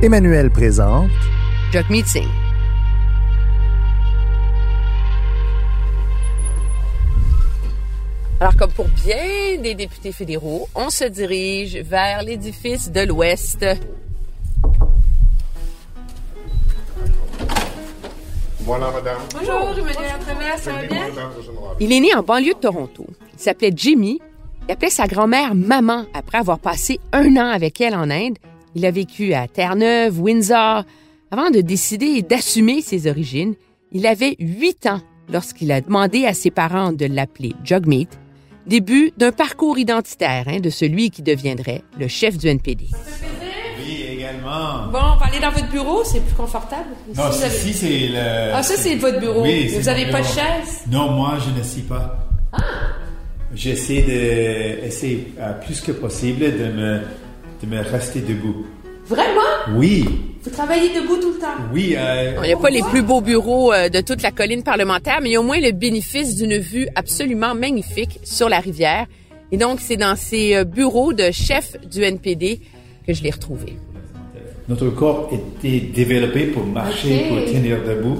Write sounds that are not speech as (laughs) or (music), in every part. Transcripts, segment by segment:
Emmanuel présente Jock Meeting. Alors, comme pour bien des députés fédéraux, on se dirige vers l'édifice de l'Ouest. Voilà, madame. Bonjour, Emmanuel Entrevert, ça va bien? Il est né en banlieue de Toronto. Il s'appelait Jimmy. Il appelait sa grand-mère maman après avoir passé un an avec elle en Inde. Il a vécu à Terre-Neuve, Windsor. Avant de décider d'assumer ses origines, il avait huit ans lorsqu'il a demandé à ses parents de l'appeler Jugmeat, début d'un parcours identitaire hein, de celui qui deviendrait le chef du NPD. Oui, également. Bon, on va aller dans votre bureau, c'est plus confortable. Non, Ici, vous avez- ici, c'est le... Ah, ça, c'est votre bureau. Oui, vous mon avez pas de chaise? Non, moi, je ne suis pas. Ah! J'essaie de, essayer euh, plus que possible de me, de me rester debout. Vraiment? Oui, Vous travaillez debout tout le temps? oui. euh, Il n'y a pas les plus beaux bureaux euh, de toute la colline parlementaire, mais il y a au moins le bénéfice d'une vue absolument magnifique sur la rivière. Et donc, c'est dans ces euh, bureaux de chef du NPD que je l'ai retrouvé. Notre corps était développé pour marcher, pour tenir debout,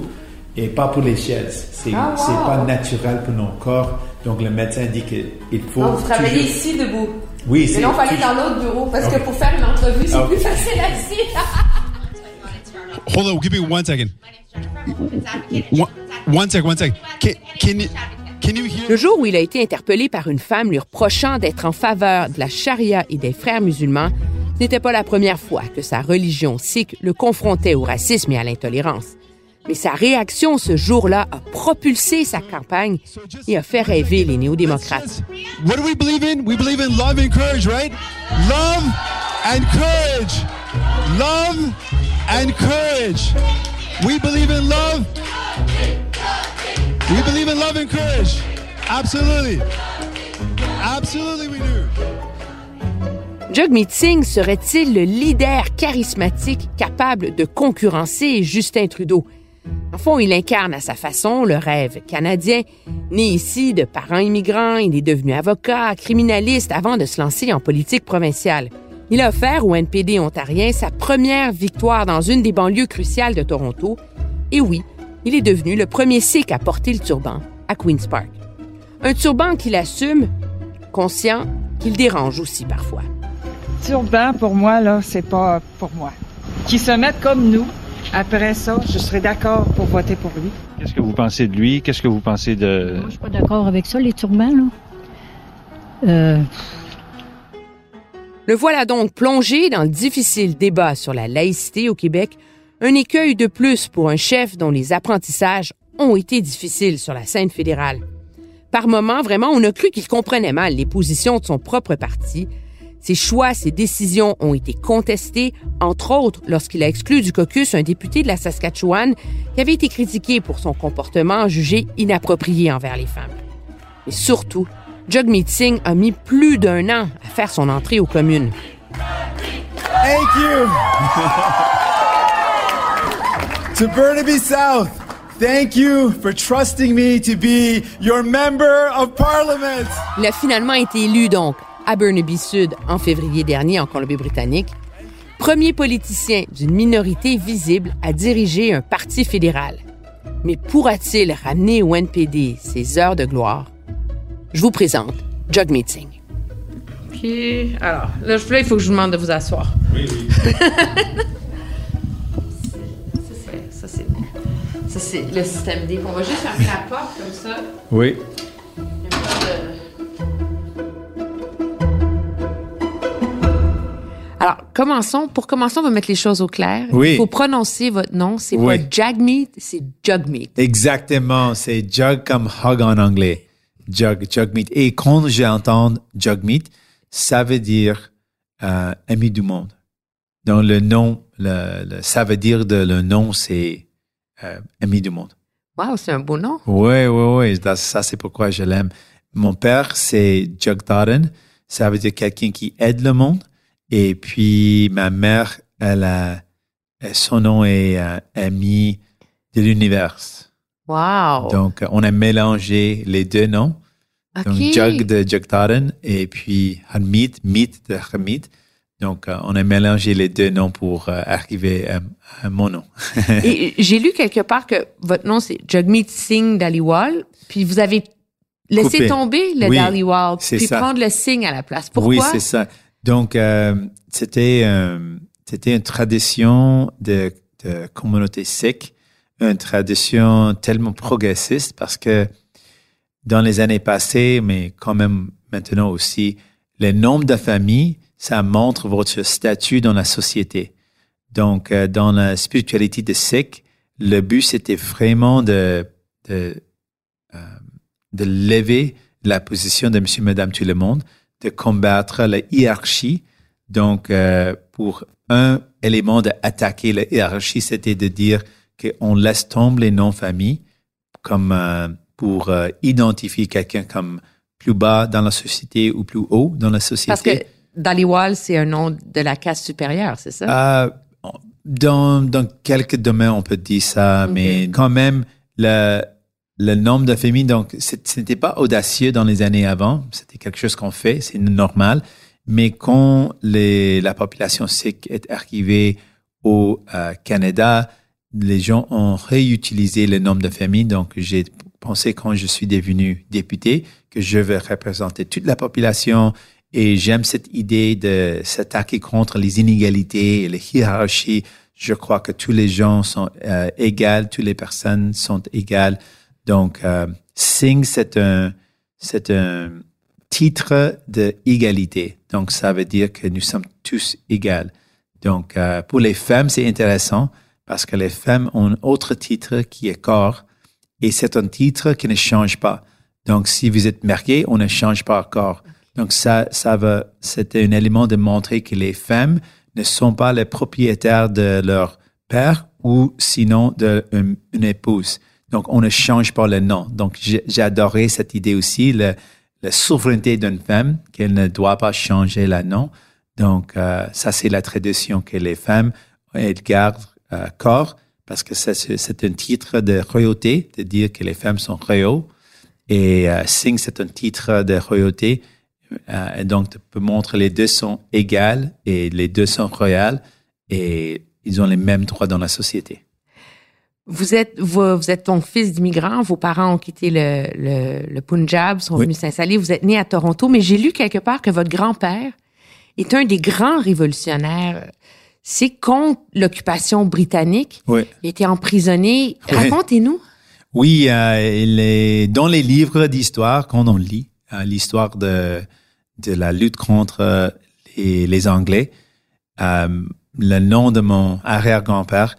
et pas pour les chaises. C'est Ah, wow. pas naturel pour nos corps. Donc le médecin dit qu'il faut. Donc, vous travaillez toujours- ici debout. Oui, c'est. toujours- dans l'autre bureau parce que pour faire une entrevue, c'est plus facile assis. Hold on, give me one second. One, one sec, one sec. Can, can you? Le jour où il a été interpellé par une femme lui reprochant d'être en faveur de la charia et des frères musulmans, ce n'était pas la première fois que sa religion sikh le confrontait au racisme et à l'intolérance. Mais sa réaction ce jour-là a propulsé sa campagne et a fait rêver les néo-démocrates. What do we believe in? We believe in love and courage, right? Love and courage. Love and courage. We believe in love. We believe in love and courage. Absolutely. Absolutely, we do. Jagmeet Singh serait-il le leader charismatique capable de concurrencer Justin Trudeau? En fond, il incarne à sa façon le rêve canadien. Né ici de parents immigrants, il est devenu avocat, criminaliste avant de se lancer en politique provinciale. Il a offert au NPD ontarien sa première victoire dans une des banlieues cruciales de Toronto. Et oui, il est devenu le premier Sikh à porter le turban à Queen's Park. Un turban qu'il assume, conscient qu'il dérange aussi parfois. Turban, pour moi, là, c'est pas pour moi. Qui se mettent comme nous, après ça, je serais d'accord pour voter pour lui. Qu'est-ce que vous pensez de lui? Qu'est-ce que vous pensez de... Moi, je suis pas d'accord avec ça, les turbans, là. Euh, Le voilà donc plongé dans le difficile débat sur la laïcité au Québec, un écueil de plus pour un chef dont les apprentissages ont été difficiles sur la scène fédérale. Par moments, vraiment, on a cru qu'il comprenait mal les positions de son propre parti. Ses choix, ses décisions ont été contestés, entre autres lorsqu'il a exclu du caucus un député de la Saskatchewan qui avait été critiqué pour son comportement jugé inapproprié envers les femmes. Mais surtout, Jagmeet Singh a mis plus d'un an à faire son entrée aux communes. Thank you. to Burnaby South, thank you for trusting me to be your member of parliament. Il a finalement été élu donc à Burnaby Sud en février dernier en Colombie-Britannique, premier politicien d'une minorité visible à diriger un parti fédéral. Mais pourra-t-il ramener au NPD ses heures de gloire? Je vous présente Jagmeet Singh. OK. Alors, là, je- là, il faut que je vous demande de vous asseoir. Oui, oui. (laughs) Ça, c'est- ça, c'est ça, c'est le système D. On va juste fermer la porte comme ça. Oui. Alors, commençons. Pour commencer, on va mettre les choses au clair. Oui. Il faut prononcer votre nom. C'est Oui. pas Jagmeet, c'est Jugmeet. Exactement, c'est jug comme hug en anglais. Jug, jug meat. Et quand j'entends jug meat, ça veut dire euh, ami du monde. Donc le nom, le, le- ça veut dire de le nom, c'est euh, ami du monde. Wow, c'est un beau nom. Oui, oui, oui. Ça, ça, c'est pourquoi je l'aime. Mon père, c'est Jugdaden. Ça veut dire quelqu'un qui aide le monde. Et puis, ma mère, elle a, son nom est euh, ami de l'univers. Wow. Donc, on a mélangé les deux noms. OK. Donc, Jug de Jugdaden et puis Hamid, Meet de Hamid. Donc, euh, on a mélangé les deux noms pour euh, arriver à, à mon nom. (laughs) Et j'ai lu quelque part que votre nom, c'est Jagmeet Singh Daliwal, puis vous avez laissé Coupé. tomber le Oui, Daliwal, c'est puis ça. prendre le Singh à la place. Pourquoi? Oui, c'est ça. Donc, euh, c'était euh, c'était une tradition de, de communauté sikh, une tradition tellement progressiste parce que dans les années passées, mais quand même maintenant aussi, le nombre de familles, ça montre votre statut dans la société. Donc, euh, dans la spiritualité de Sikh, le but, c'était vraiment de, de, euh, de lever la position de monsieur, madame, tout le monde, de combattre la hiérarchie. Donc, euh, pour un élément d'attaquer la hiérarchie, c'était de dire qu'on laisse tomber les noms-familles comme euh, pour euh, identifier quelqu'un comme plus bas dans la société ou plus haut dans la société. Parce que Daliwal, c'est un nom de la caste supérieure, c'est ça? Euh, dans, dans quelques domaines, on peut dire ça, mais quand même, le, le nombre de familles, donc, ce n'était pas audacieux dans les années avant. C'était quelque chose qu'on fait, c'est normal. Mais quand les, la population sikh est arrivée au euh, Canada, les gens ont réutilisé le nombre de familles. Donc, j'ai pensé quand je suis devenu député que je vais représenter toute la population et j'aime cette idée de s'attaquer contre les inégalités les hiérarchies. Je crois que tous les gens sont euh, égaux, toutes les personnes sont égales. Donc, euh, Singh, c'est un, c'est un titre de égalité. Donc, ça veut dire que nous sommes tous égaux. Donc, euh, pour les femmes, c'est intéressant parce que les femmes ont un autre titre qui est corps et c'est un titre qui ne change pas. Donc, si vous êtes marié, on ne change pas corps. Donc, ça, ça va, c'était un élément de montrer que les femmes ne sont pas les propriétaires de leur père ou sinon d'une une épouse. Donc, on ne change pas le nom. Donc, j'ai adoré cette idée aussi, le, la souveraineté d'une femme, qu'elle ne doit pas changer le nom. Donc, euh, ça, c'est la tradition que les femmes, elles gardent euh, corps, parce que c'est un titre de royauté, de dire que les femmes sont royaux. Et euh, Singh, c'est un titre de royauté. Euh, et donc, tu montrer les deux sont égales et les deux sont royales et ils ont les mêmes droits dans la société. Vous êtes, vous, vous êtes donc fils d'immigrants. Vos parents ont quitté le, le, le Punjab, sont Oui. venus s'installer. Vous êtes né à Toronto, mais j'ai lu quelque part que votre grand-père est un des grands révolutionnaires. C'est contre l'occupation britannique. Oui. Il été emprisonné. Oui. Racontez-nous. Oui, euh, il est dans les livres d'histoire, quand on lit euh, l'histoire de, de la lutte contre euh, les, les Anglais, euh, le nom de mon arrière-grand-père.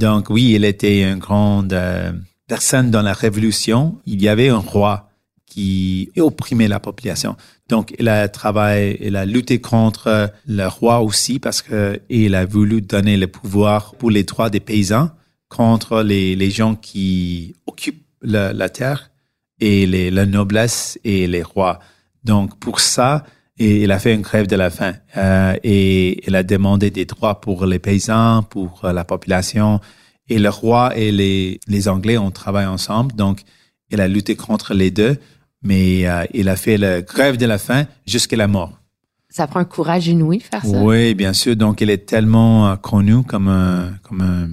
Donc oui, il était une grande euh, personne dans la Révolution. Il y avait un roi qui opprimait la population. Donc, il a travaillé, il a lutté contre le roi aussi parce que il a voulu donner le pouvoir pour les droits des paysans contre les, les gens qui occupent la, la terre et les, la noblesse et les rois. Donc, pour ça, et il a fait une grève de la faim euh, et il a demandé des droits pour les paysans, pour euh, la population. Et le roi et les, les Anglais ont travaillé ensemble. Donc, il a lutté contre les deux, mais euh, il a fait la grève de la faim jusqu'à la mort. Ça prend un courage inouï de faire ça. Oui, bien sûr. Donc, il est tellement euh, connu comme un, comme un,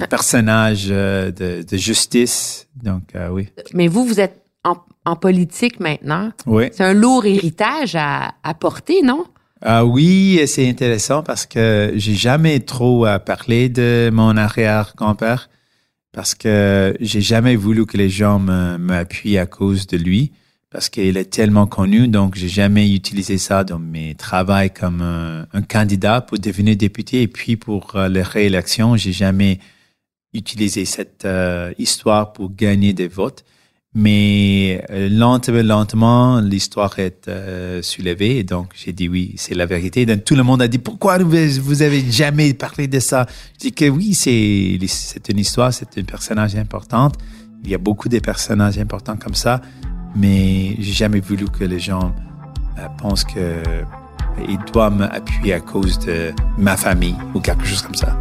un personnage de, de justice. Donc, oui. Mais vous, vous êtes en- en politique maintenant. Oui. C'est un lourd héritage à, à porter, non? Ah oui, et c'est intéressant parce que j'ai jamais trop euh, parlé de mon arrière-grand-père parce que j'ai jamais voulu que les gens m'appuient à cause de lui parce qu'il est tellement connu, donc j'ai jamais utilisé ça dans mes travaux comme un, un candidat pour devenir député et puis pour euh, la réélection, j'ai jamais utilisé cette euh, histoire pour gagner des votes. Mais euh, lentement, lentement, l'histoire est euh, soulevée. Donc, j'ai dit oui, c'est la vérité. Donc, tout le monde a dit, pourquoi vous, avez jamais parlé de ça? Je dis que oui, c'est, c'est une histoire, c'est un personnage important. Il y a beaucoup de personnages importants comme ça. Mais j'ai jamais voulu que les gens euh, pensent que ils doivent m'appuyer à cause de ma famille ou quelque chose comme ça.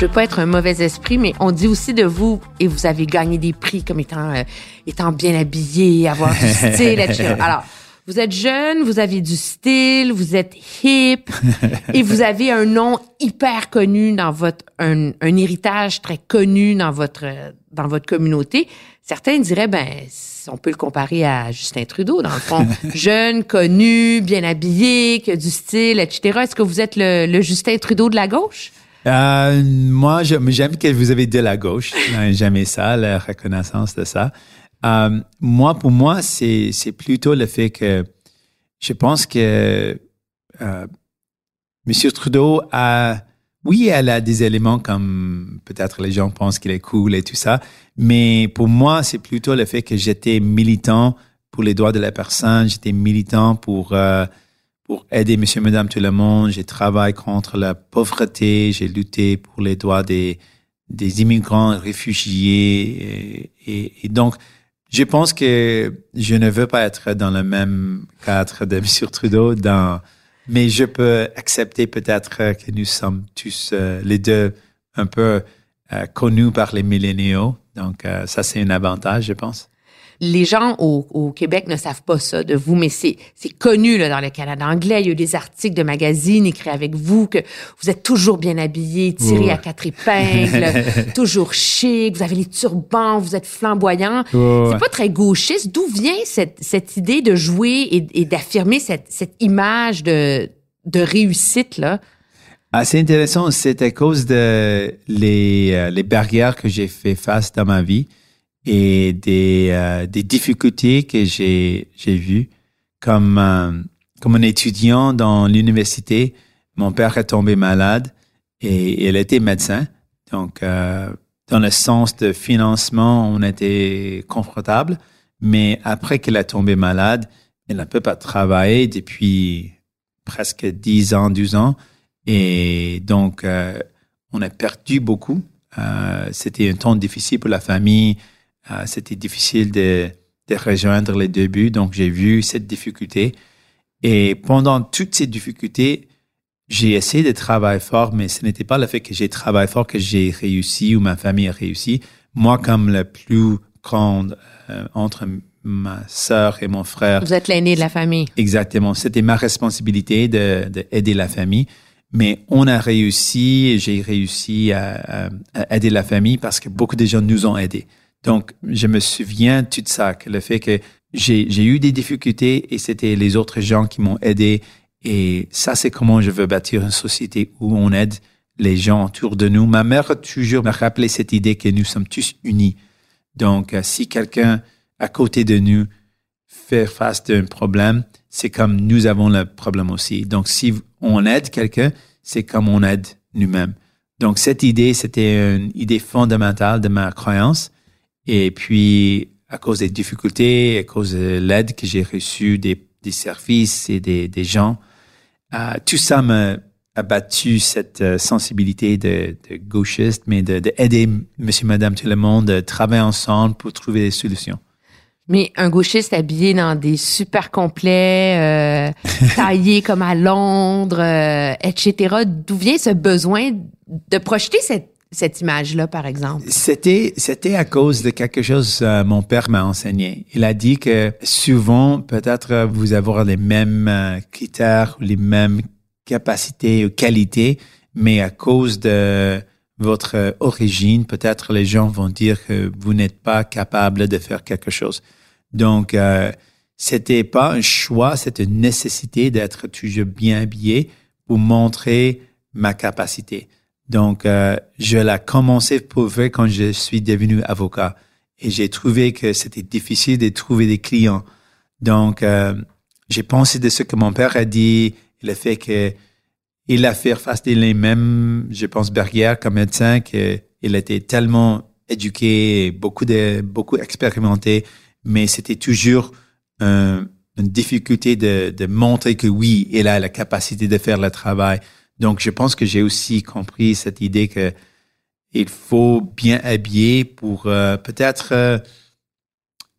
Je veux pas être un mauvais esprit, mais on dit aussi de vous, et vous avez gagné des prix comme étant, euh, étant bien habillé, avoir du (laughs) style, etc. Alors, vous êtes jeune, vous avez du style, vous êtes hip, (laughs) et vous avez un nom hyper connu dans votre, un, un héritage très connu dans votre, dans votre communauté. Certains diraient, ben, on peut le comparer à Justin Trudeau, dans le fond. (laughs) Jeune, connu, bien habillé, qui a du style, etc. Est-ce que vous êtes le, le Justin Trudeau de la gauche? Euh, moi, j'aime que vous avez de la gauche. (laughs) J'aime ça, la reconnaissance de ça. Euh, moi, pour moi, c'est plutôt le fait que je pense que euh, M. Trudeau a, oui, elle a des éléments comme peut-être les gens pensent qu'il est cool et tout ça, mais pour moi, c'est plutôt le fait que j'étais militant pour les droits de la personne, j'étais militant pour euh, pour aider monsieur, madame, tout le monde. J'ai travaillé contre la pauvreté. J'ai lutté pour les droits des, des immigrants, réfugiés. Et, et, donc, je pense que je ne veux pas être dans le même cadre de (laughs) monsieur Trudeau, dans, mais je peux accepter peut-être que nous sommes tous euh, les deux un peu euh, connus par les milléniaux. Donc, euh, ça, c'est un avantage, je pense les gens au, au, Québec ne savent pas ça de vous, mais c'est c'est connu là dans le Canada anglais. Il y a eu des articles de magazines écrits avec vous que vous êtes toujours bien habillé, tiré à quatre épingles, (laughs) toujours chic. Vous avez les turbans, vous êtes flamboyant. C'est pas très gauchiste. D'où vient cette cette idée de jouer et, et d'affirmer cette cette image de de réussite là? Ah, c'est intéressant. C'est à cause de les, euh, les barrières que j'ai fait face dans ma vie et des, euh, des difficultés que j'ai j'ai vues. Comme euh, comme un étudiant dans l'université mon père est tombé malade et il était médecin. Donc euh, dans le sens de financement on était confortable. Mais après qu'il a tombé malade il ne peut pas travailler depuis presque 10 ans 12 ans. Et donc euh, on a perdu beaucoup. Euh, c'était un temps difficile pour la famille euh, c'était difficile de, de, rejoindre les débuts, donc j'ai vu cette difficulté. Et pendant toutes ces difficultés, j'ai essayé de travailler fort, mais ce n'était pas le fait que j'ai travaillé fort que j'ai réussi ou ma famille a réussi. Moi, comme le plus grand euh, entre ma sœur et mon frère. Vous êtes l'aîné de la famille. Exactement. C'était ma responsabilité de, de, aider la famille. Mais on a réussi, j'ai réussi à, aider la famille parce que beaucoup de gens nous ont aidés. Donc, je me souviens de tout ça, que le fait que j'ai eu des difficultés et c'était les autres gens qui m'ont aidé. Et ça, c'est comment je veux bâtir une société où on aide les gens autour de nous. Ma mère a toujours me rappelé cette idée que nous sommes tous unis. Donc, si quelqu'un à côté de nous fait face d'un problème, c'est comme nous avons le problème aussi. Donc, si on aide quelqu'un, c'est comme on aide nous-mêmes. Donc, cette idée, c'était une idée fondamentale de ma croyance. Et puis, à cause des difficultés, à cause de l'aide que j'ai reçue des, des, services et des, des gens, euh, tout ça m'a abattu cette euh, sensibilité de, de, gauchiste, mais de, de, aider monsieur, madame, tout le monde, de travailler ensemble pour trouver des solutions. Mais un gauchiste habillé dans des super complets, euh, (laughs) taillés comme à Londres, euh, etc. D'où vient ce besoin de projeter cette cette image-là, par exemple? C'était, c'était à cause de quelque chose euh, mon père m'a enseigné. Il a dit que souvent, peut-être vous avoir les mêmes euh, critères, les mêmes capacité ou qualité, mais à cause de votre origine, peut-être les gens vont dire que vous n'êtes pas capable de faire quelque chose. Donc, euh, c'était pas un choix, c'était une nécessité d'être toujours bien habillé pour montrer ma capacité. Donc, euh, je l'ai commencé pour vrai quand je suis devenu avocat. Et j'ai trouvé que c'était difficile de trouver des clients. Donc, euh, j'ai pensé de ce que mon père a dit, le fait que il a fait face à les mêmes, je pense, barrières comme médecin, qu'il était tellement éduqué, beaucoup de, beaucoup expérimenté, mais c'était toujours une difficulté de, de montrer que oui, il a la capacité de faire le travail. Donc, je pense que j'ai aussi compris cette idée que il faut bien habiller pour euh, peut-être euh,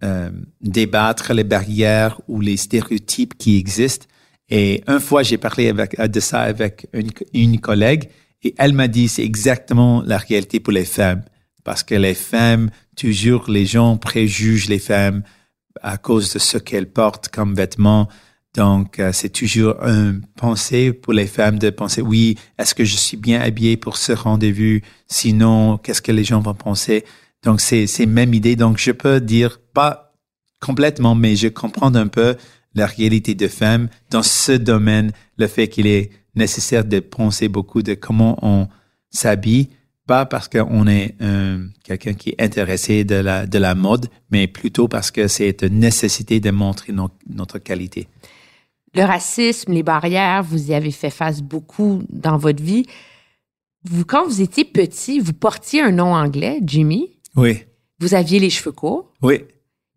euh, débattre les barrières ou les stéréotypes qui existent et une fois, j'ai parlé avec, de ça avec une, une collègue et elle m'a dit c'est exactement la réalité pour les femmes. Parce que les femmes, toujours, les gens préjugent les femmes à cause de ce qu'elles portent comme vêtements. Donc, euh, c'est toujours un pensée pour les femmes de penser, oui, est-ce que je suis bien habillée pour ce rendez-vous? Sinon, qu'est-ce que les gens vont penser? Donc, c'est, c'est même idée. Donc, je peux dire, pas complètement, mais je comprends un peu la réalité de femmes dans ce domaine, le fait qu'il est nécessaire de penser beaucoup de comment on s'habille, pas parce qu'on est euh, quelqu'un qui est intéressé de la, de la mode, mais plutôt parce que c'est une nécessité de montrer notre qualité. Le racisme, les barrières, vous y avez fait face beaucoup dans votre vie. Vous, quand vous étiez petit, vous portiez un nom anglais, Jimmy. Oui. Vous aviez les cheveux courts. Oui.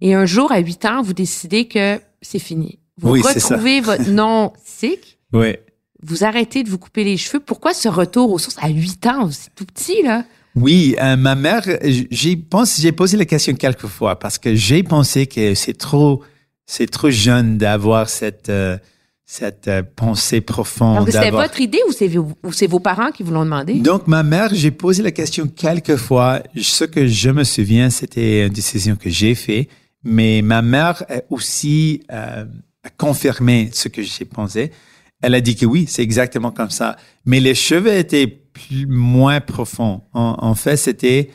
Et un jour, à 8 ans, vous décidez que c'est fini. Vous retrouvez votre nom sikh. Oui. Vous arrêtez de vous couper les cheveux. Pourquoi ce retour aux sources à 8 ans? C'est tout petit, là. Oui, euh, ma mère, j'ai pensé, j'ai posé la question quelques fois parce que j'ai pensé que c'est trop, c'est trop jeune d'avoir cette, euh, cette euh, pensée profonde. C'est votre idée ou c'est vos, c'est vos parents qui vous l'ont demandé? Donc, ma mère, j'ai posé la question quelques fois. Ce que je me souviens, c'était une décision que j'ai faite mais ma mère a aussi euh, confirmé ce que j'ai pensé. Elle a dit que oui, c'est exactement comme ça. Mais les cheveux étaient plus, moins profonds. En, fait, c'était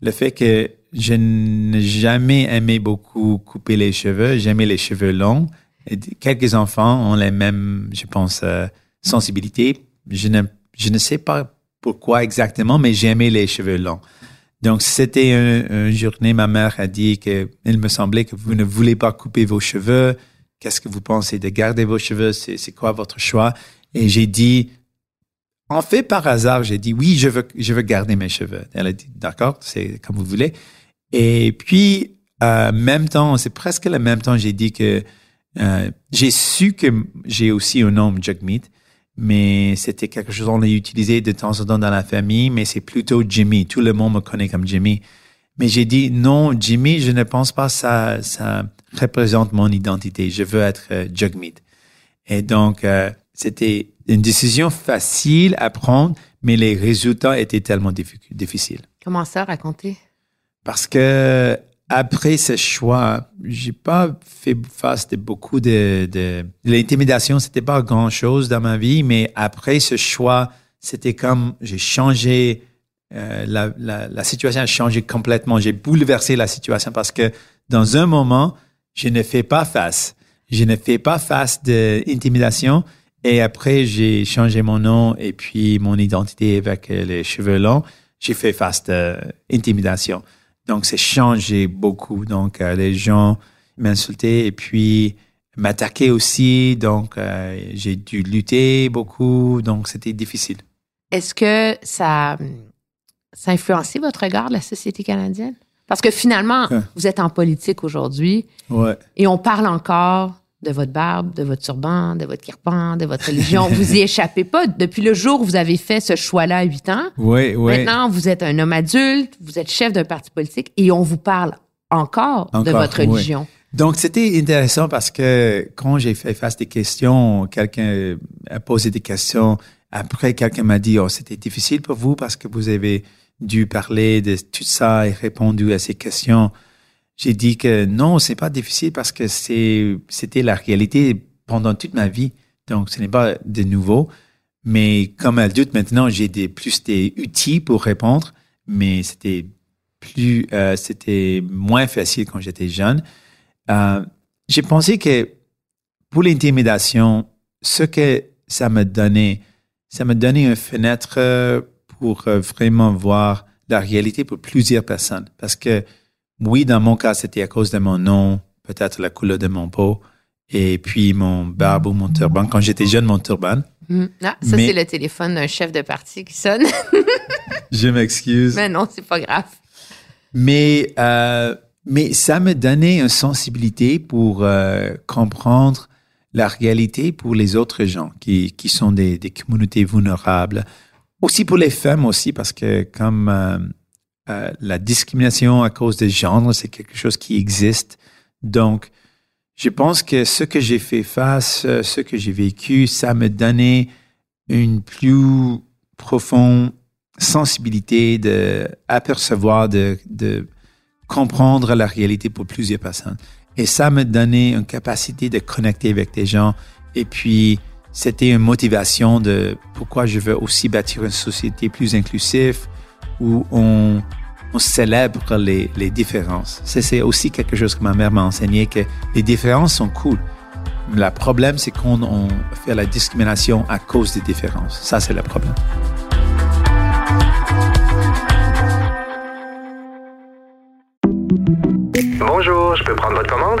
le fait que je n'ai jamais aimé beaucoup couper les cheveux. J'aimais les cheveux longs. Quelques enfants ont les mêmes, je pense, euh, sensibilités. Je ne, je ne sais pas pourquoi exactement, mais j'aimais les cheveux longs. Donc, c'était une, journée, ma mère a dit qu'il me semblait que vous ne voulez pas couper vos cheveux. Qu'est-ce que vous pensez de garder vos cheveux? C'est quoi votre choix? Et j'ai dit, en fait, par hasard, j'ai dit, oui, je veux, je veux garder mes cheveux. Elle a dit, d'accord, c'est comme vous voulez. Et puis, en même temps, c'est presque le même temps, j'ai dit que euh, j'ai su que j'ai aussi un nom Jagmeet mais c'était quelque chose qu'on a utilisé de temps en temps dans la famille, mais c'est plutôt Jimmy. Tout le monde me connaît comme Jimmy. Mais j'ai dit non, Jimmy, je ne pense pas ça ça représente mon identité. Je veux être euh. Et donc euh, c'était une décision facile à prendre, mais les résultats étaient tellement difficiles. Comment ça, raconter? Parce que après ce choix, j'ai pas fait face de beaucoup de, de... l'intimidation. C'était pas grand chose dans ma vie, mais après ce choix, c'était comme j'ai changé. Euh, la, la, la, situation a changé complètement. J'ai bouleversé la situation parce que dans un moment, je ne fais pas face. Je ne fais pas face de intimidation. Et après, j'ai changé mon nom et puis mon identité avec les cheveux longs. J'ai fait face de intimidation. Donc, c'est changé beaucoup. Donc, euh, les gens m'insultaient et puis m'attaquaient aussi. Donc, euh, j'ai dû lutter beaucoup. Donc, c'était difficile. Est-ce que ça, ça a influencé votre regard de la société canadienne? Parce que finalement, vous êtes en politique aujourd'hui. Ouais. Et on parle encore de votre barbe, de votre turban, de votre kirpan, de votre religion. vous y (laughs) échappez pas. Depuis le jour où vous avez fait ce choix-là à 8 ans, oui, oui. maintenant, vous êtes un homme adulte, vous êtes chef d'un parti politique et on vous parle encore, de votre religion. Donc, c'était intéressant parce que quand j'ai fait face des questions, quelqu'un a posé des questions. Après, quelqu'un m'a dit, oh, c'était difficile pour vous parce que vous avez dû parler de tout ça et répondu à ces questions j'ai dit que non, c'est pas difficile parce que c'est, c'était la réalité pendant toute ma vie. Donc, ce n'est pas de nouveau. Mais comme adulte maintenant, j'ai des plus des outils pour répondre, mais c'était plus, euh, c'était moins facile quand j'étais jeune. Euh, j'ai pensé que pour l'intimidation, ce que ça me donnait, ça me donnait une fenêtre pour vraiment voir la réalité pour plusieurs personnes. Parce que oui, dans mon cas, c'était à cause de mon nom, peut-être la couleur de mon peau, et puis mon barbe ou mon turban. Quand j'étais jeune, mon turban. Mm. Ah, ça, c'est le téléphone d'un chef de parti qui sonne. (laughs) Je m'excuse. Mais non, c'est pas grave. Mais, euh, mais ça me donnait une sensibilité pour euh, comprendre la réalité pour les autres gens qui, qui sont des, des communautés vulnérables. Aussi pour les femmes aussi, parce que comme euh, euh, la discrimination à cause des genres, c'est quelque chose qui existe. Donc, je pense que ce que j'ai fait face, euh, ce que j'ai vécu, ça me donnait une plus profonde sensibilité de apercevoir, de, de comprendre la réalité pour plusieurs personnes. Et ça me donnait une capacité de connecter avec des gens. Et puis, c'était une motivation de pourquoi je veux aussi bâtir une société plus inclusive où on, célèbre les, différences. C'est aussi quelque chose que ma mère m'a enseigné, que les différences sont cool. Le problème, c'est qu'on on fait la discrimination à cause des différences. Ça, c'est le problème. Bonjour, je peux prendre votre commande?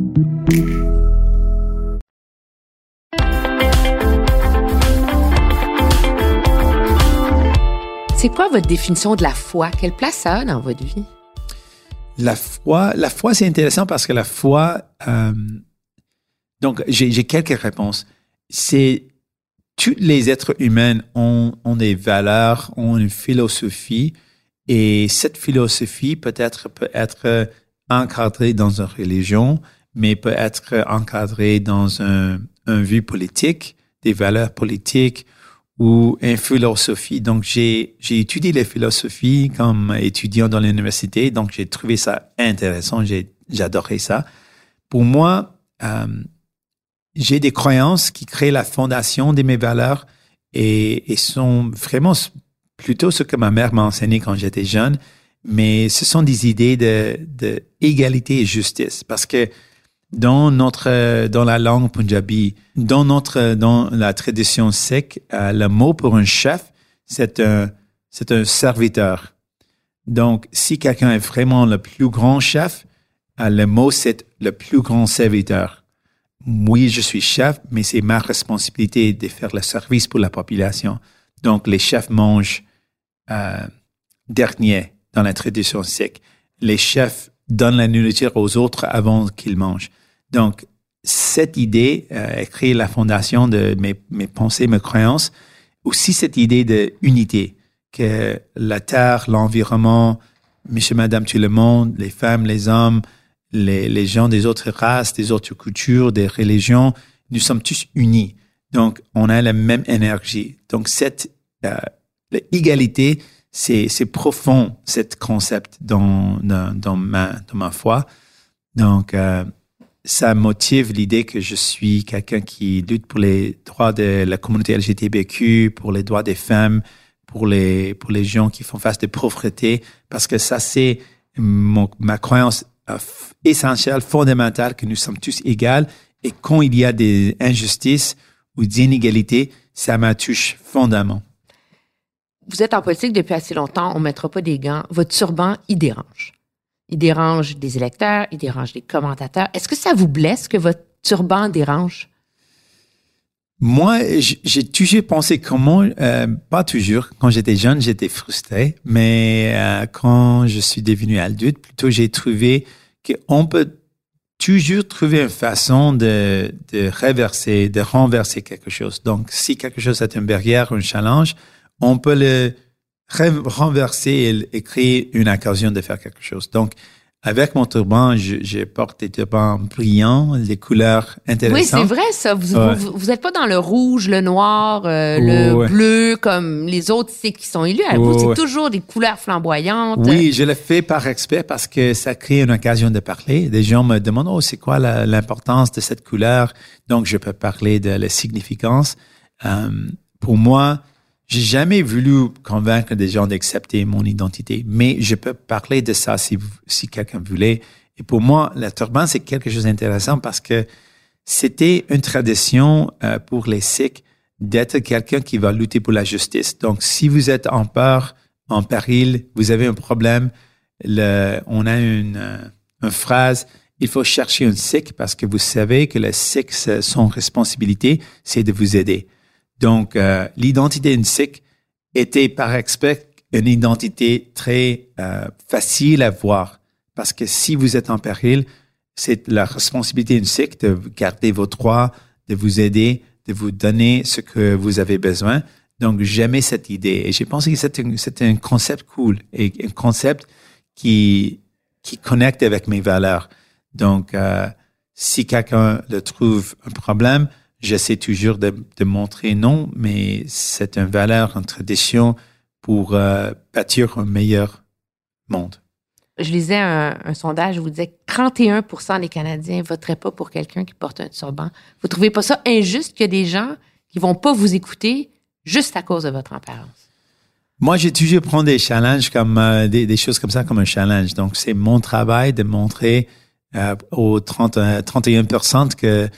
C'est quoi votre définition de la foi? Quelle place ça a dans votre vie? La foi, la foi, c'est intéressant parce que la foi, euh, donc j'ai quelques réponses. C'est tous les êtres humains ont, ont des valeurs, ont une philosophie, et cette philosophie peut-être peut être encadrée dans une religion, mais peut être encadrée dans un, un vue politique, des valeurs politiques ou une philosophie. Donc, j'ai, étudié les philosophies comme étudiant dans l'université, donc j'ai trouvé ça intéressant, j'ai, j'adorais ça. Pour moi, euh, j'ai des croyances qui créent la fondation de mes valeurs et, sont vraiment plutôt ce que ma mère m'a enseigné quand j'étais jeune, mais ce sont des idées de, de égalité et justice parce que dans notre dans la langue punjabi, dans notre dans la tradition sikh, euh, le mot pour un chef, c'est un c'est un serviteur. Donc, si quelqu'un est vraiment le plus grand chef, euh, le mot c'est le plus grand serviteur. Oui, je suis chef, mais c'est ma responsabilité de faire le service pour la population. Donc, les chefs mangent euh, dernier dans la tradition sikh. Les chefs donnent la nourriture aux autres avant qu'ils mangent. Donc, cette idée euh, créé la fondation de mes, mes pensées, mes croyances. Aussi cette idée de unité, que la terre, l'environnement, monsieur, madame, tout le monde, les femmes, les hommes, les, les gens des autres races, des autres cultures, des religions, nous sommes tous unis. Donc, on a la même énergie. Donc, cette euh, l'égalité, c'est c'est profond, cet concept dans, dans, dans, ma, dans ma foi. Donc, euh, ça motive l'idée que je suis quelqu'un qui lutte pour les droits de la communauté LGBTQ, pour les droits des femmes, pour les, pour les gens qui font face de pauvreté, parce que ça, c'est ma croyance euh, essentielle, fondamentale, que nous sommes tous égaux. Et quand il y a des injustices ou des inégalités, ça me touche fondamentalement. Vous êtes en politique depuis assez longtemps, on ne mettra pas des gants. Votre turban, il dérange. Il dérange des électeurs, il dérange des commentateurs. Est-ce que ça vous blesse que votre turban dérange? Moi, j'ai toujours pensé comment, euh, pas toujours, quand j'étais jeune, j'étais frustré, mais euh, quand je suis devenu adulte, plutôt j'ai trouvé qu'on peut toujours trouver une façon de, de de renverser quelque chose. Donc, si quelque chose est une barrière, un challenge, on peut le renverser et, et créer une occasion de faire quelque chose. Donc, avec mon turban, je, je porte des turbans brillants, des couleurs intéressantes. Oui, c'est vrai ça. Vous, Ouais. vous, vous êtes pas dans le rouge, le noir, euh, Ouais. le bleu comme les autres qui sont élus. vous, c'est toujours des couleurs flamboyantes. Oui, je le fais par respect parce que ça crée une occasion de parler. Des gens me demandent, oh, c'est quoi l'importance de cette couleur? Donc, je peux parler de la significance. Euh, pour moi, j'ai jamais voulu convaincre des gens d'accepter mon identité, mais je peux parler de ça si, si quelqu'un voulait. Et pour moi, la turban, c'est quelque chose d'intéressant parce que c'était une tradition euh, pour les Sikhs d'être quelqu'un qui va lutter pour la justice. Donc, si vous êtes en peur, en péril, vous avez un problème, le, on a une, euh, une phrase, il faut chercher un Sikh parce que vous savez que le Sikh, c'est- son responsabilité, c'est de vous aider. Donc, euh, l'identité d'une Sikh était par respect une identité très euh, facile à voir parce que si vous êtes en péril, c'est la responsabilité d'une Sikh de garder vos droits, de vous aider, de vous donner ce que vous avez besoin. Donc, j'aimais cette idée. Et j'ai pensé que c'était un concept cool et un concept qui, qui connecte avec mes valeurs. Donc, euh, si quelqu'un le trouve un problème, j'essaie toujours de, de montrer non, mais c'est une valeur, une tradition pour euh, bâtir un meilleur monde. Je lisais un, un sondage où vous disait que 31% des Canadiens ne voteraient pas pour quelqu'un qui porte un turban. Vous trouvez pas ça injuste qu'il y a des gens qui vont pas vous écouter juste à cause de votre apparence? Moi, j'ai toujours pris des challenges comme euh, des, des choses comme ça comme un challenge. Donc, c'est mon travail de montrer euh, aux 30, euh, 31% que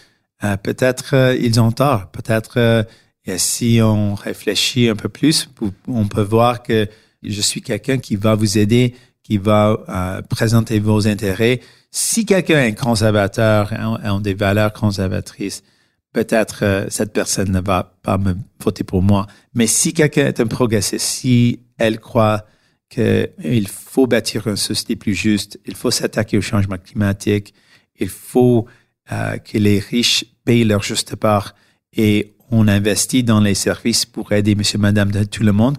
euh, peut-être euh, ils ont tort. Peut-être euh, et si on réfléchit un peu plus, on peut voir que je suis quelqu'un qui va vous aider, qui va euh, présenter vos intérêts. Si quelqu'un est conservateur, a, a des valeurs conservatrices, peut-être euh, cette personne ne va pas me voter pour moi. Mais si quelqu'un est un progressiste, si elle croit qu'il faut bâtir une société plus juste, il faut s'attaquer au changement climatique, il faut euh, que les riches payent leur juste part et on investit dans les services pour aider monsieur, madame, de tout le monde,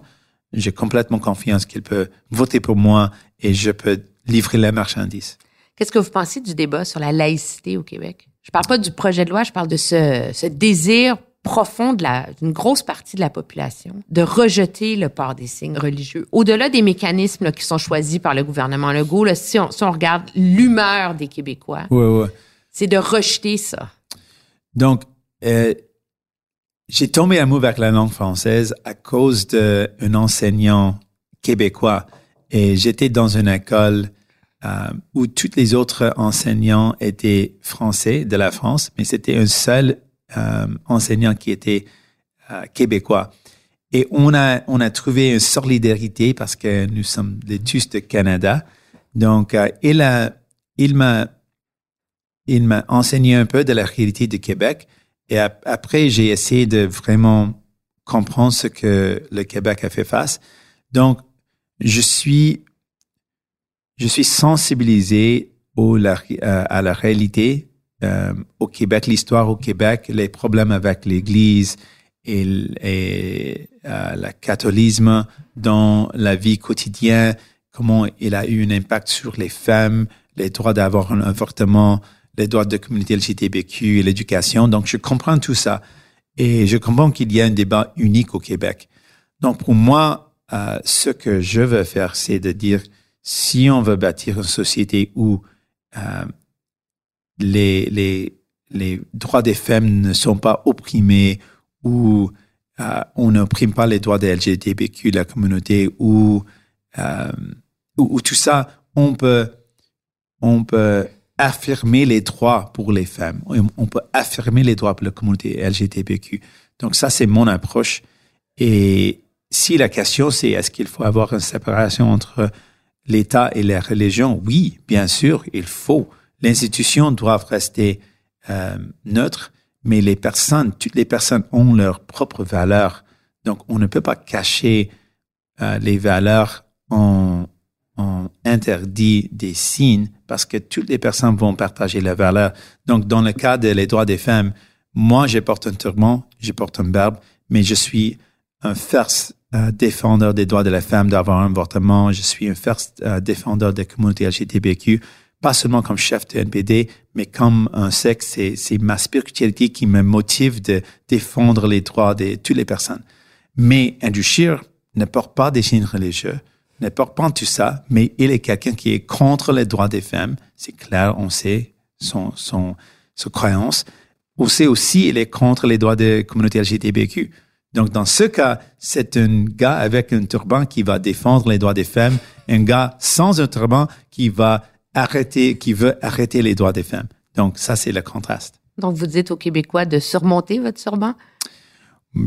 j'ai complètement confiance qu'il peut voter pour moi et je peux livrer la marchandise. Qu'est-ce que vous pensez du débat sur la laïcité au Québec? Je parle pas du projet de loi, je parle de ce, ce désir profond de la- d'une grosse partie de la population de rejeter le port des signes religieux. Au-delà des mécanismes là, qui sont choisis par le gouvernement Legault, là, si, on, si on regarde l'humeur des Québécois, Ouais, ouais. C'est de rejeter ça. Donc, euh, j'ai tombé amoureux avec la langue française à cause d'un enseignant québécois. Et j'étais dans une école euh, où tous les autres enseignants étaient français de la France, mais c'était un seul euh, enseignant qui était québécois. Et on a, on a trouvé une solidarité parce que nous sommes tous de Canada. Donc, il a, il m'a, il m'a enseigné un peu de la réalité du Québec. Et ap- après, j'ai essayé de vraiment comprendre ce que le Québec a fait face. Donc, je suis, je suis sensibilisé euh, à la réalité euh, au Québec, l'histoire au Québec, les problèmes avec l'Église et euh, le catholisme dans la vie quotidienne, comment il a eu un impact sur les femmes, les droits d'avoir un avortement, les droits de communauté LGBTQ et l'éducation. Donc, je comprends tout ça. Et je comprends qu'il y a un débat unique au Québec. Donc, pour moi, euh, ce que je veux faire, c'est de dire, si on veut bâtir une société où euh, les, les, les droits des femmes ne sont pas opprimés, où euh, on n'opprime pas les droits des LGBTQ, la communauté, où, où, où tout ça, on peut, on peut affirmer les droits pour les femmes. On peut affirmer les droits pour la communauté LGBTQ. Donc ça, c'est mon approche. Et si la question, c'est est-ce qu'il faut avoir une séparation entre l'État et la religion, oui, bien sûr, il faut. Les institutions doivent rester euh, neutres, mais les personnes, toutes les personnes ont leurs propres valeurs. Donc, on ne peut pas cacher euh, les valeurs en, en interdit des signes parce que toutes les personnes vont partager les valeurs. Donc, dans le cas des droits des femmes, moi, je porte un turban, je porte une barbe, mais je suis un first euh, défendeur des droits de la femme d'avoir un avortement. Je suis un first euh, défendeur des communautés LGBTQ, pas seulement comme chef de NPD, mais comme un sexe. C'est, c'est ma spiritualité qui me motive de défendre les droits de toutes les personnes. Mais Scheer ne porte pas des signes religieux, ne porte pas tout ça, mais il est quelqu'un qui est contre les droits des femmes. C'est clair, on sait son, son, son croyance. On sait aussi il est contre les droits des communautés LGBTQ. Donc, dans ce cas, c'est un gars avec un turban qui va défendre les droits des femmes, un gars sans un turban qui va arrêter, qui veut arrêter les droits des femmes. Donc, ça, c'est le contraste. Donc, vous dites aux Québécois de surmonter votre turban?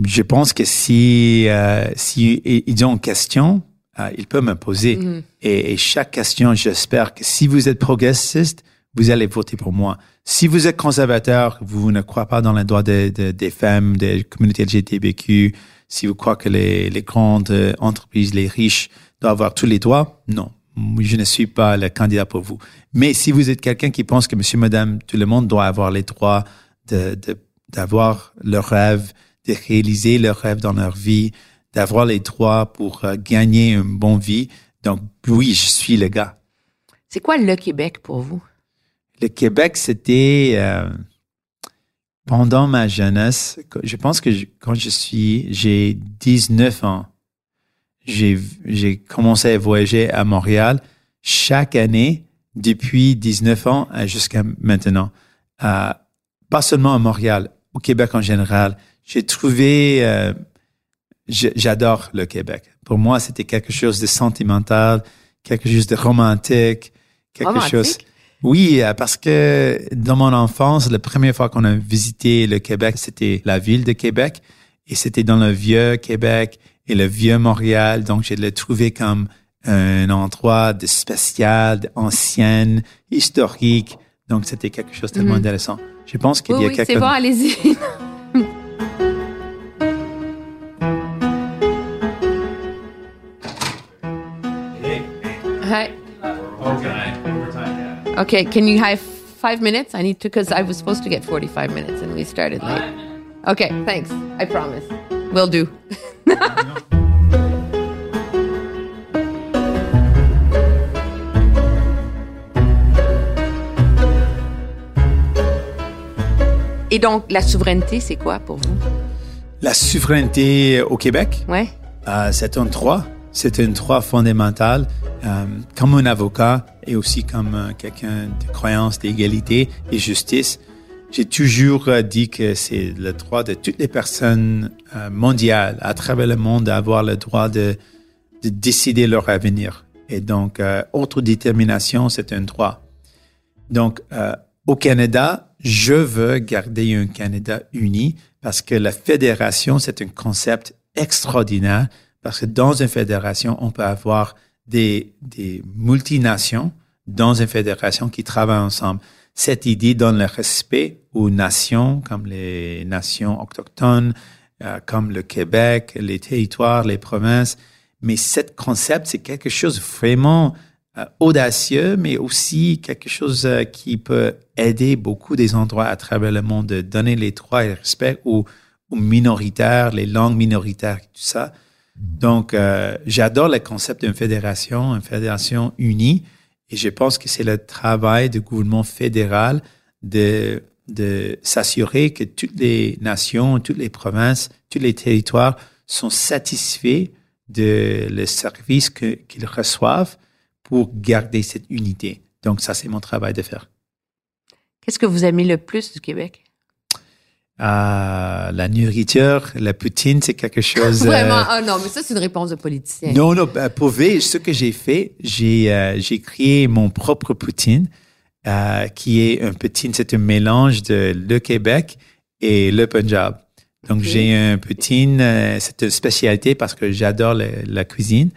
Je pense que si, euh, si ils ont une question, euh, ils peuvent me poser. Mhm. Et, et chaque question, j'espère que si vous êtes progressiste, vous allez voter pour moi. Si vous êtes conservateur, vous ne croyez pas dans les droits des, des, des femmes, des communautés LGBTQ, si vous croyez que les, les grandes entreprises, les riches doivent avoir tous les droits, non. Je ne suis pas le candidat pour vous. Mais si vous êtes quelqu'un qui pense que monsieur, madame, tout le monde doit avoir les droits de, de, d'avoir leur rêve, de réaliser leur rêve dans leur vie, d'avoir les droits pour euh, gagner une bonne vie. Donc, oui, je suis le gars. C'est quoi le Québec pour vous? Le Québec, c'était euh, pendant ma jeunesse. Je pense que je- quand je suis, j'ai 19 ans, j'ai commencé à voyager à Montréal chaque année depuis 19 ans jusqu'à maintenant. Euh, pas seulement à Montréal, au Québec en général. J'ai trouvé, euh, j'adore le Québec. Pour moi, c'était quelque chose de sentimental, quelque chose de romantique, quelque Romantique? chose. Oui, euh, parce que dans mon enfance, la première fois qu'on a visité le Québec, c'était la ville de Québec et c'était dans le vieux Québec et le vieux Montréal. Donc, je l'ai trouvé comme un endroit de spécial, d'ancien, historique. Donc, c'était quelque chose de tellement Mhm. intéressant. Je pense qu'il Oui, y a oui, quelque c'est bon, allez-y. (laughs) Hi. Okay, can you have five minutes? I need to, because I was supposed to get 45 minutes and we started late. Okay, thanks. I promise. Will do. (laughs) Et donc, la souveraineté, c'est quoi pour vous? La souveraineté au Québec, Ouais. euh, c'est un droit. C'est un droit fondamental. Euh, comme un avocat et aussi comme euh, quelqu'un de croyance d'égalité et justice, j'ai toujours euh, dit que c'est le droit de toutes les personnes mondiales à travers le monde d'avoir le droit de, de décider leur avenir. Et donc, autodétermination, c'est un droit. Donc, au Canada, je veux garder un Canada uni parce que la fédération, c'est un concept extraordinaire parce que dans une fédération, on peut avoir des, des multinations dans une fédération qui travaillent ensemble. Cette idée donne le respect aux nations comme les nations autochtones, euh, comme le Québec, les territoires, les provinces. Mais cet concept, c'est quelque chose vraiment euh, audacieux, mais aussi quelque chose euh, qui peut aider beaucoup des endroits à travers le monde de donner les droits et le respect aux minoritaires, les langues minoritaires, tout ça. Donc, euh, j'adore le concept d'une fédération, une fédération unie, et je pense que c'est le travail du gouvernement fédéral de, de s'assurer que toutes les nations, toutes les provinces, tous les territoires sont satisfaits de le service qu'ils reçoivent pour garder cette unité. Donc, ça, c'est mon travail de faire. Qu'est-ce que vous aimez le plus du Québec? Ah, la nourriture, la poutine, c'est quelque (laughs) chose. euh, Vraiment? Ah non, mais ça, c'est une réponse de politicien. Non, non, bah, pour vrai, ce que j'ai fait, j'ai euh, j'ai créé mon propre poutine, euh, qui est un poutine, c'est un mélange de le Québec et le Punjab. Donc, j'ai un poutine, c'est une spécialité parce que j'adore la cuisine.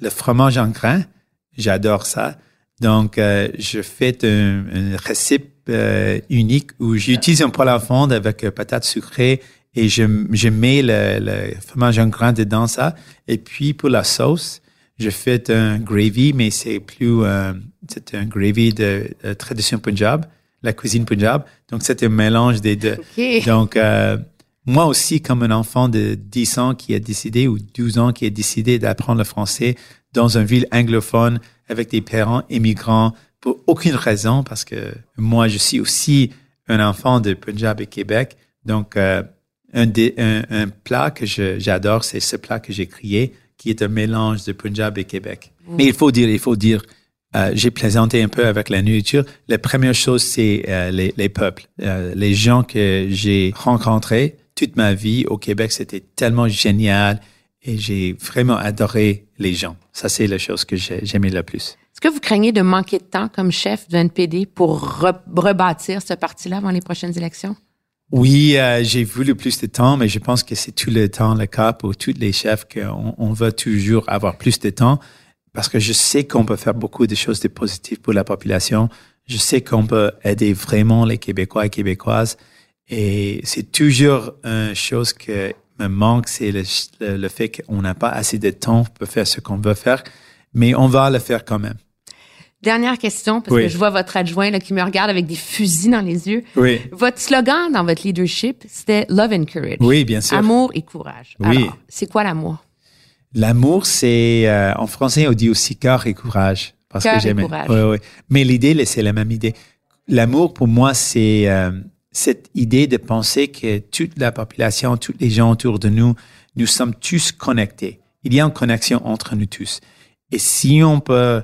Le fromage en grains, j'adore ça. Donc, je fais un, une recette euh, unique où j'utilise un poêle à fondre avec euh, patates sucrées et je, je mets le, le fromage en grain dedans ça. Et puis, pour la sauce, je fais un gravy, mais c'est plus, euh, c'est un gravy de, de tradition punjab, la cuisine punjab. Donc, c'est un mélange des deux. Donc, euh, moi aussi, comme un enfant de 10 ans qui a décidé ou 12 ans qui a décidé d'apprendre le français dans une ville anglophone avec des parents immigrants pour aucune raison, parce que moi, je suis aussi un enfant de Punjab et Québec. Donc, euh, un, des, un, un, plat que j'adore, c'est ce plat que j'ai créé, qui est un mélange de Punjab et Québec. Mais il faut dire, il faut dire, euh, j'ai plaisanté un peu avec la nourriture. La première chose, c'est euh, les, les, peuples, euh, les gens que j'ai rencontrés toute ma vie au Québec. C'était tellement génial et j'ai vraiment adoré les gens. Ça, c'est la chose que j'aimais le plus. Est-ce que vous craignez de manquer de temps comme chef du NPD pour rebâtir ce parti-là avant les prochaines élections? Oui, euh, j'ai voulu plus de temps, mais je pense que c'est tout le temps le cas pour tous les chefs qu'on on veut toujours avoir plus de temps parce que je sais qu'on peut faire beaucoup de choses de positives pour la population. Je sais qu'on peut aider vraiment les Québécois et Québécoises. Et c'est toujours une chose que me manque, c'est le, fait qu'on n'a pas assez de temps pour faire ce qu'on veut faire, mais on va le faire quand même. Dernière question, parce que je vois votre adjoint là, qui me regarde avec des fusils dans les yeux. Oui. Votre slogan dans votre leadership, c'était Love and Courage. Oui, bien sûr. Amour et courage. Oui. Alors, c'est quoi l'amour? L'amour, c'est, euh, en français, on dit aussi cœur et courage. Parce cœur que j'aime. courage. Oui, oui. Mais l'idée, c'est la même idée. L'amour, pour moi, c'est euh, cette idée de penser que toute la population, tous les gens autour de nous, nous sommes tous connectés. Il y a une connexion entre nous tous. Et si on peut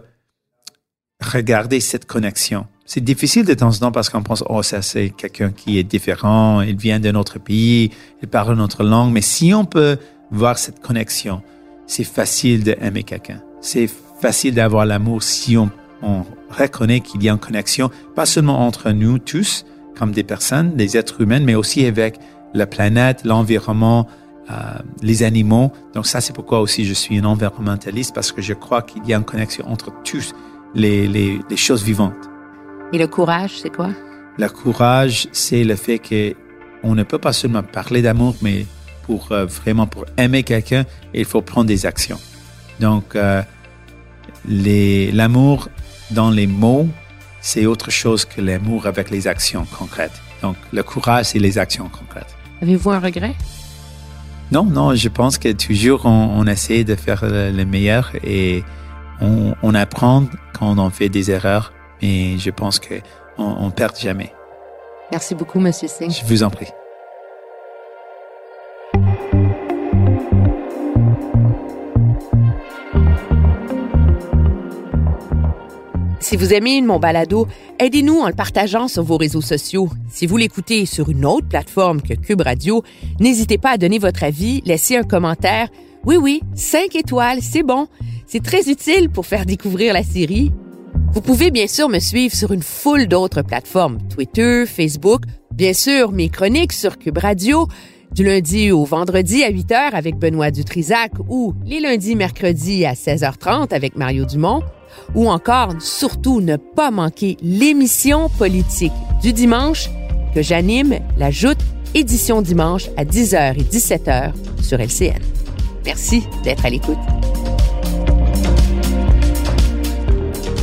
regarder cette connexion. C'est difficile de temps en temps parce qu'on pense, oh, ça c'est quelqu'un qui est différent, il vient d'un autre pays, il parle notre langue, mais si on peut voir cette connexion, c'est facile d'aimer quelqu'un. C'est facile d'avoir l'amour si on, on reconnaît qu'il y a une connexion, pas seulement entre nous tous, comme des personnes, des êtres humains, mais aussi avec la planète, l'environnement, euh, les animaux. Donc ça, c'est pourquoi aussi je suis un environnementaliste, parce que je crois qu'il y a une connexion entre tous les, les, les choses vivantes. Et le courage, c'est quoi? Le courage, c'est le fait que on ne peut pas seulement parler d'amour, mais pour euh, vraiment pour aimer quelqu'un, il faut prendre des actions. Donc, euh, l'amour dans les mots, c'est autre chose que l'amour avec les actions concrètes. Donc, le courage, c'est les actions concrètes. Avez-vous un regret? Non, non, je pense que toujours on, on essaie de faire le, le meilleur et on, on, apprend quand on fait des erreurs, mais je pense qu'on on perd jamais. Merci beaucoup, Monsieur Singh. Je vous en prie. Si vous aimez mon balado, aidez-nous en le partageant sur vos réseaux sociaux. Si vous l'écoutez sur une autre plateforme que Cube Radio, n'hésitez pas à donner votre avis, laisser un commentaire. Oui, oui, cinq étoiles, c'est bon. C'est très utile pour faire découvrir la série. Vous pouvez bien sûr me suivre sur une foule d'autres plateformes, Twitter, Facebook, bien sûr mes chroniques sur Cube Radio, du lundi au vendredi à 8h avec Benoît Dutrisac ou les lundis mercredis à 16h30 avec Mario Dumont, ou encore surtout ne pas manquer l'émission politique du dimanche que j'anime, la Joute édition dimanche à 10h et 17h sur LCN. Merci d'être à l'écoute.